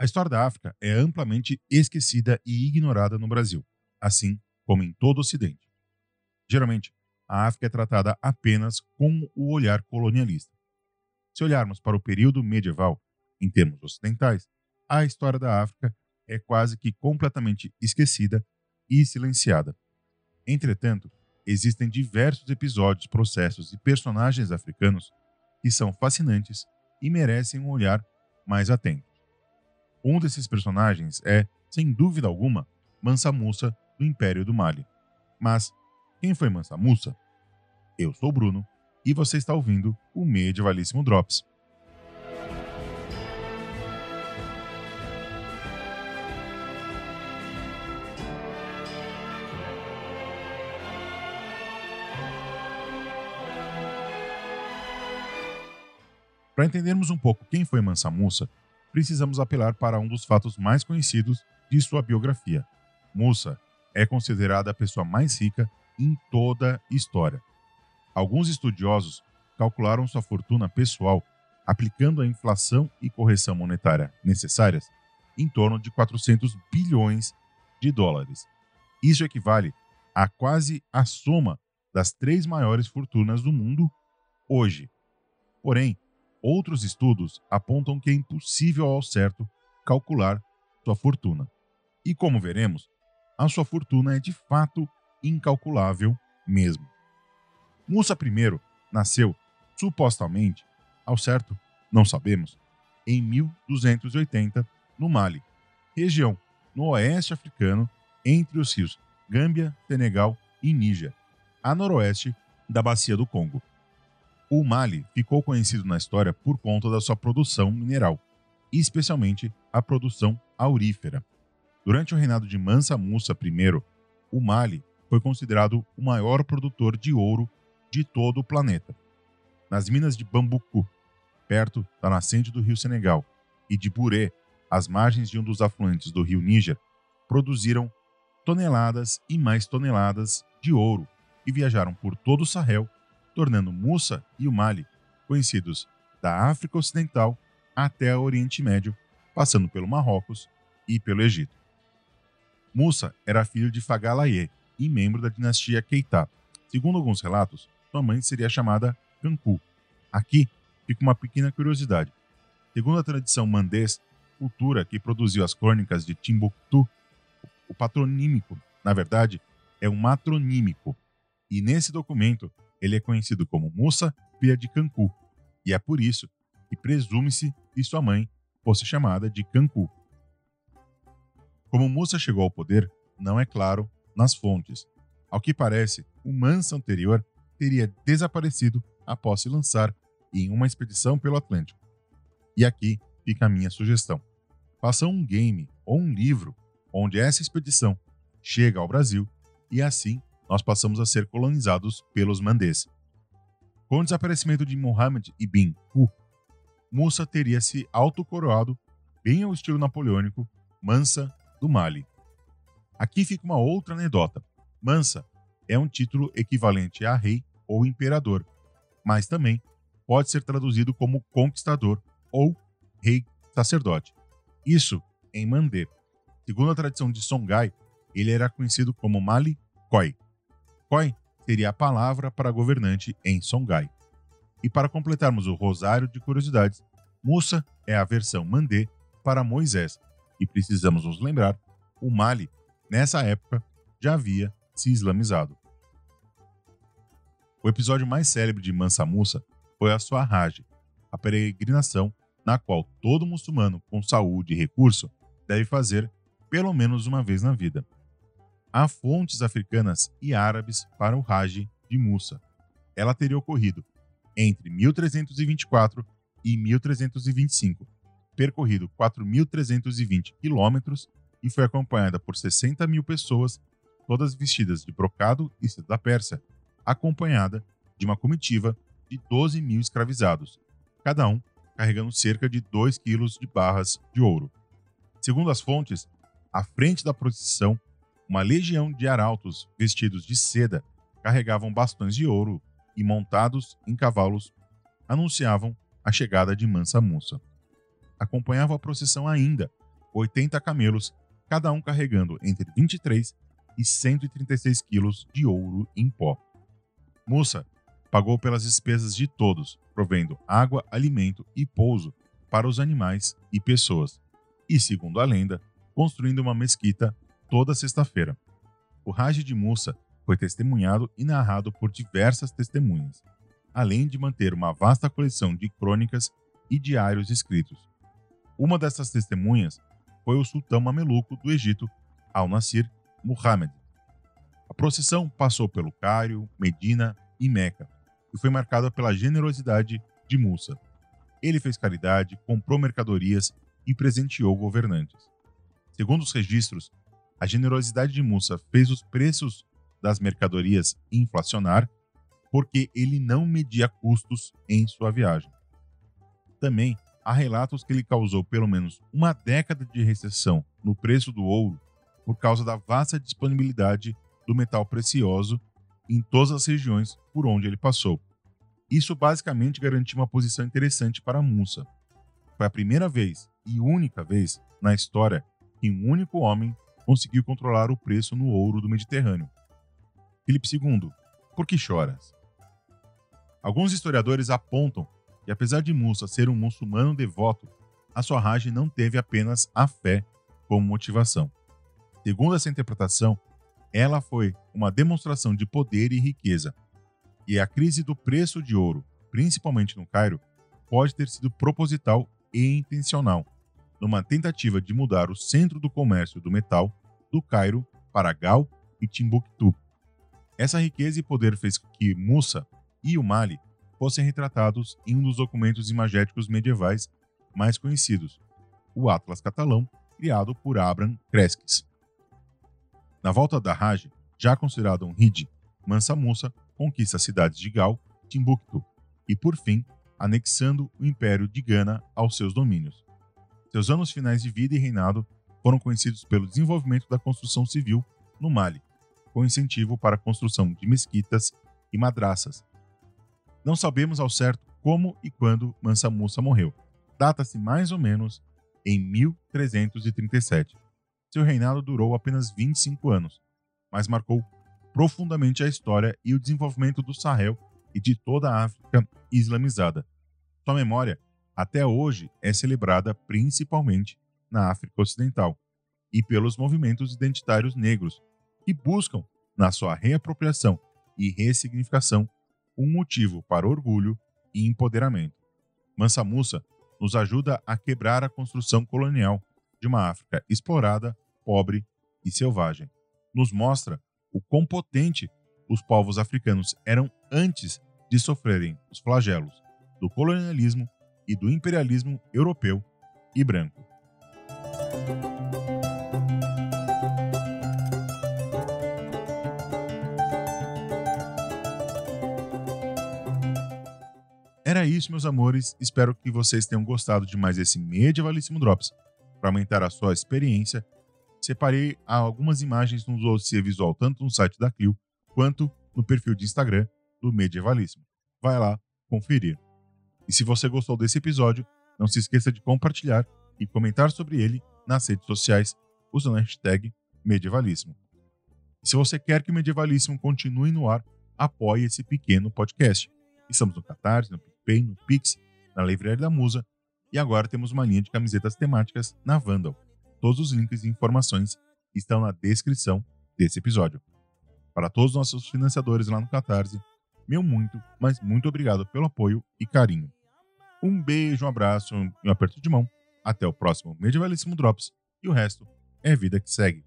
A história da África é amplamente esquecida e ignorada no Brasil, assim como em todo o Ocidente. Geralmente, a África é tratada apenas com o olhar colonialista. Se olharmos para o período medieval, em termos ocidentais, a história da África é quase que completamente esquecida e silenciada. Entretanto, existem diversos episódios, processos e personagens africanos que são fascinantes e merecem um olhar mais atento. Um desses personagens é, sem dúvida alguma, Mansa Musa do Império do Mali. Mas quem foi Mansa Musa? Eu sou o Bruno e você está ouvindo o Medievalíssimo Drops. Para entendermos um pouco quem foi Mansa Musa, precisamos apelar para um dos fatos mais conhecidos de sua biografia. Musa é considerada a pessoa mais rica em toda a história. Alguns estudiosos calcularam sua fortuna pessoal aplicando a inflação e correção monetária necessárias em torno de 400 bilhões de dólares. Isso equivale a quase a soma das três maiores fortunas do mundo hoje. Porém, Outros estudos apontam que é impossível ao certo calcular sua fortuna. E como veremos, a sua fortuna é de fato incalculável mesmo. Musa I nasceu, supostamente, ao certo, não sabemos, em 1280, no Mali, região no oeste africano, entre os rios Gâmbia, Senegal e Níger, a noroeste da Bacia do Congo. O Mali ficou conhecido na história por conta da sua produção mineral, especialmente a produção aurífera. Durante o reinado de Mansa Musa I, o Mali foi considerado o maior produtor de ouro de todo o planeta. Nas minas de Bambucu, perto da nascente do rio Senegal, e de Buré, às margens de um dos afluentes do rio Níger, produziram toneladas e mais toneladas de ouro e viajaram por todo o Sahel tornando Musa e o Mali conhecidos da África Ocidental até o Oriente Médio, passando pelo Marrocos e pelo Egito. Musa era filho de Fagalaye e membro da dinastia Keita. Segundo alguns relatos, sua mãe seria chamada Kanku. Aqui fica uma pequena curiosidade. Segundo a tradição mandês, cultura que produziu as crônicas de Timbuktu, o patronímico, na verdade, é um matronímico. E nesse documento ele é conhecido como Musa, filha de Cancu, e é por isso que presume-se que sua mãe fosse chamada de Cancu. Como Musa chegou ao poder, não é claro nas fontes. Ao que parece, o Mansa anterior teria desaparecido após se lançar em uma expedição pelo Atlântico. E aqui fica a minha sugestão. Faça um game ou um livro onde essa expedição chega ao Brasil e assim nós passamos a ser colonizados pelos mandês. Com o desaparecimento de Muhammad ibn Hu, Musa teria se autocoroado, bem ao estilo napoleônico, Mansa do Mali. Aqui fica uma outra anedota. Mansa é um título equivalente a rei ou imperador, mas também pode ser traduzido como conquistador ou rei sacerdote. Isso em Mandé. Segundo a tradição de Songhai, ele era conhecido como Mali Koi. Koi seria a palavra para governante em Songhai. E para completarmos o rosário de curiosidades, Musa é a versão Mandé para Moisés. E precisamos nos lembrar, o Mali, nessa época, já havia se islamizado. O episódio mais célebre de Mansa Musa foi a sua Hajj, a peregrinação na qual todo muçulmano com saúde e recurso deve fazer pelo menos uma vez na vida há fontes africanas e árabes para o Hajj de Musa. Ela teria ocorrido entre 1324 e 1325, percorrido 4.320 quilômetros e foi acompanhada por 60 mil pessoas, todas vestidas de brocado e seda da Pérsia, acompanhada de uma comitiva de 12 mil escravizados, cada um carregando cerca de 2 quilos de barras de ouro. Segundo as fontes, à frente da procissão uma legião de arautos vestidos de seda carregavam bastões de ouro e, montados em cavalos, anunciavam a chegada de Mansa Musa. Acompanhava a procissão ainda 80 camelos, cada um carregando entre 23 e 136 quilos de ouro em pó. Musa pagou pelas despesas de todos, provendo água, alimento e pouso para os animais e pessoas, e, segundo a lenda, construindo uma mesquita toda sexta-feira. O Raj de Musa foi testemunhado e narrado por diversas testemunhas, além de manter uma vasta coleção de crônicas e diários escritos. Uma dessas testemunhas foi o sultão mameluco do Egito, Al-Nasir Muhammad. A procissão passou pelo Cairo, Medina e Meca e foi marcada pela generosidade de Musa. Ele fez caridade, comprou mercadorias e presenteou governantes. Segundo os registros, a generosidade de Musa fez os preços das mercadorias inflacionar porque ele não media custos em sua viagem. Também há relatos que ele causou pelo menos uma década de recessão no preço do ouro por causa da vasta disponibilidade do metal precioso em todas as regiões por onde ele passou. Isso basicamente garantiu uma posição interessante para Musa. Foi a primeira vez e única vez na história que um único homem conseguiu controlar o preço no ouro do Mediterrâneo. Filipe II, por que choras? Alguns historiadores apontam que, apesar de Musa ser um muçulmano devoto, a sua rage não teve apenas a fé como motivação. Segundo essa interpretação, ela foi uma demonstração de poder e riqueza, e a crise do preço de ouro, principalmente no Cairo, pode ter sido proposital e intencional, numa tentativa de mudar o centro do comércio do metal do Cairo para Gal e Timbuktu. Essa riqueza e poder fez que Musa e o Mali fossem retratados em um dos documentos imagéticos medievais mais conhecidos, o Atlas Catalão, criado por Abraham Cresques. Na volta da Raj, já considerado um Hid, Mansa Musa conquista as cidades de Gal, Timbuktu e, por fim, anexando o Império de Gana aos seus domínios. Seus anos finais de vida e reinado foram conhecidos pelo desenvolvimento da construção civil no Mali, com incentivo para a construção de mesquitas e madraças. Não sabemos ao certo como e quando Mansa Musa morreu. Data-se mais ou menos em 1337. Seu reinado durou apenas 25 anos, mas marcou profundamente a história e o desenvolvimento do Sahel e de toda a África islamizada. Sua memória, até hoje, é celebrada principalmente na África Ocidental e pelos movimentos identitários negros, que buscam, na sua reapropriação e ressignificação, um motivo para orgulho e empoderamento. Mansa Musa nos ajuda a quebrar a construção colonial de uma África explorada, pobre e selvagem. Nos mostra o quão potente os povos africanos eram antes de sofrerem os flagelos do colonialismo e do imperialismo europeu e branco. Era isso, meus amores. Espero que vocês tenham gostado de mais esse Medievalíssimo Drops. Para aumentar a sua experiência, separei algumas imagens no dossiê visual, tanto no site da Clio quanto no perfil de Instagram do Medievalíssimo. Vai lá conferir. E se você gostou desse episódio, não se esqueça de compartilhar e comentar sobre ele nas redes sociais usando a hashtag Medievalíssimo. E se você quer que o Medievalíssimo continue no ar, apoie esse pequeno podcast. Estamos no Catarse, no PicPay, no Pix, na Livraria da Musa e agora temos uma linha de camisetas temáticas na Vandal. Todos os links e informações estão na descrição desse episódio. Para todos os nossos financiadores lá no Catarse, meu muito, mas muito obrigado pelo apoio e carinho. Um beijo, um abraço e um aperto de mão. Até o próximo Medievalíssimo Drops. E o resto é vida que segue.